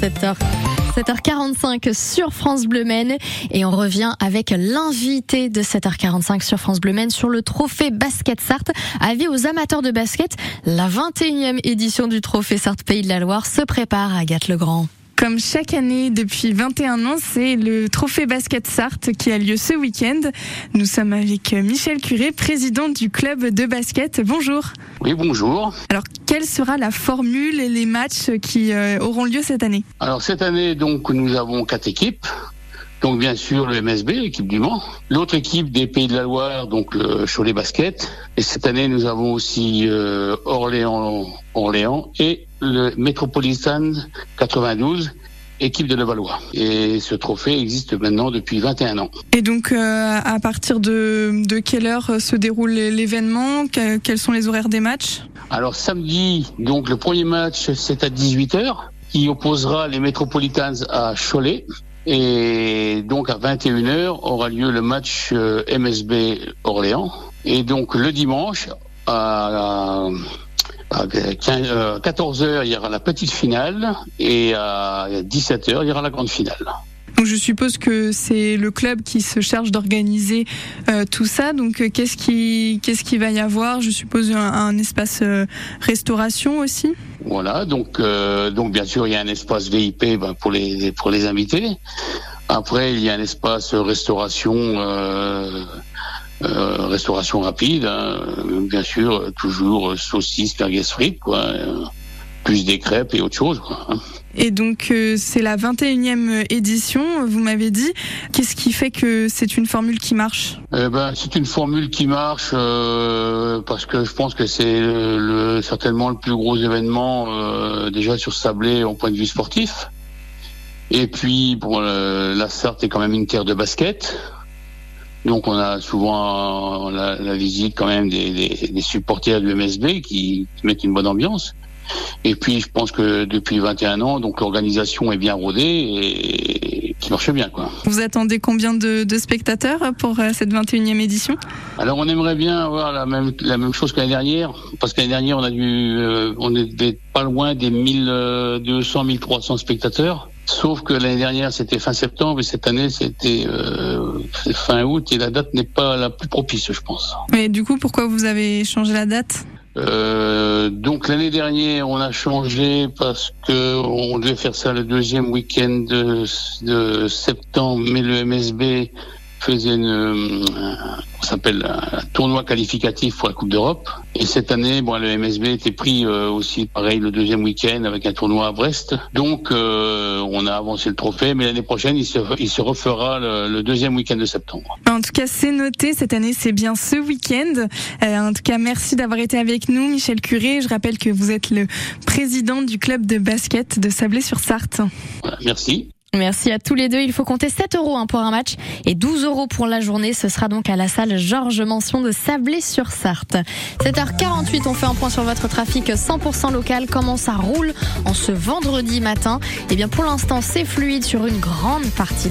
7h. 7h45 sur France Bleu Maine et on revient avec l'invité de 7h45 sur France Bleu Maine sur le trophée Basket Sarthe. Avis aux amateurs de basket, la 21e édition du trophée Sarthe Pays de la Loire se prépare à Agathe-le-Grand. Comme chaque année depuis 21 ans, c'est le Trophée Basket Sarthe qui a lieu ce week-end. Nous sommes avec Michel Curé, président du club de basket. Bonjour. Oui, bonjour. Alors, quelle sera la formule et les matchs qui euh, auront lieu cette année? Alors, cette année, donc, nous avons quatre équipes. Donc, bien sûr, le MSB, l'équipe du Mans. L'autre équipe des Pays de la Loire, donc le Cholet Basket. Et cette année, nous avons aussi euh, Orléans, Orléans et le Metropolitan 92 équipe de Levallois. Et ce trophée existe maintenant depuis 21 ans. Et donc, euh, à partir de, de quelle heure se déroule l'événement? Quels sont les horaires des matchs? Alors, samedi, donc le premier match, c'est à 18h, qui opposera les Metropolitans à Cholet. Et donc, à 21h, aura lieu le match euh, MSB Orléans. Et donc, le dimanche, à à 14h, euh, il y aura la petite finale et à 17h, il y aura la grande finale. Donc je suppose que c'est le club qui se charge d'organiser euh, tout ça. Donc euh, qu'est-ce qui qu'est-ce qui va y avoir? Je suppose un, espace restauration aussi? Voilà, donc donc bien sûr il y a un espace VIP ben, pour les pour les invités. Après il y a un espace restauration euh, restauration rapide, hein, bien sûr, toujours saucisses, merguez frites, quoi, euh, plus des crêpes et autre chose. Quoi, hein. Et donc euh, c'est la 21e édition, vous m'avez dit. Qu'est-ce qui fait que c'est une formule qui marche? Eh ben, C'est une formule qui marche parce que je pense que c'est le, certainement le plus gros événement déjà sur Sablé en point de vue sportif. Et puis pour la Sarthe est quand même une terre de basket. Donc on a souvent la, visite quand même des, supporters du MSB qui, mettent une bonne ambiance. Et puis je pense que depuis 21 ans, donc l'organisation est bien rodée et qui marche bien quoi. Vous attendez combien de, spectateurs pour euh, cette 21e édition? Alors on aimerait bien avoir la même la même chose que l'année dernière parce que l'année dernière on a dû euh, on était pas loin des 1200 1300 spectateurs. Sauf que l'année dernière, c'était fin septembre et cette année, c'était euh, fin août et la date n'est pas la plus propice, je pense. Mais du coup, pourquoi vous avez changé la date? Euh, donc l'année dernière, on a changé parce que on devait faire ça le deuxième week-end de, de septembre, mais le MSB faisait une, euh, on s'appelle un tournoi qualificatif pour la Coupe d'Europe. Et cette année, bon, le MSB était pris euh, aussi, pareil, le deuxième week-end avec un tournoi à Brest. Donc, euh, on a avancé le trophée, mais l'année prochaine, il se, il se refera le, deuxième week-end de septembre. En tout cas, c'est noté. Cette année, c'est bien ce week-end. en tout cas, merci d'avoir été avec nous, Michel Curé. Je rappelle que vous êtes le président du club de basket de Sablé-sur-Sarthe. merci. Merci à tous les deux. Il faut compter 7 euros hein, pour un match et 12 euros pour la journée. Ce sera donc à la salle Georges Mention de Sablé-sur-Sarthe. 7h48, on fait un point sur votre trafic 100% local. Comment ça roule en ce vendredi matin? Eh bien, pour l'instant, c'est fluide sur une grande partie.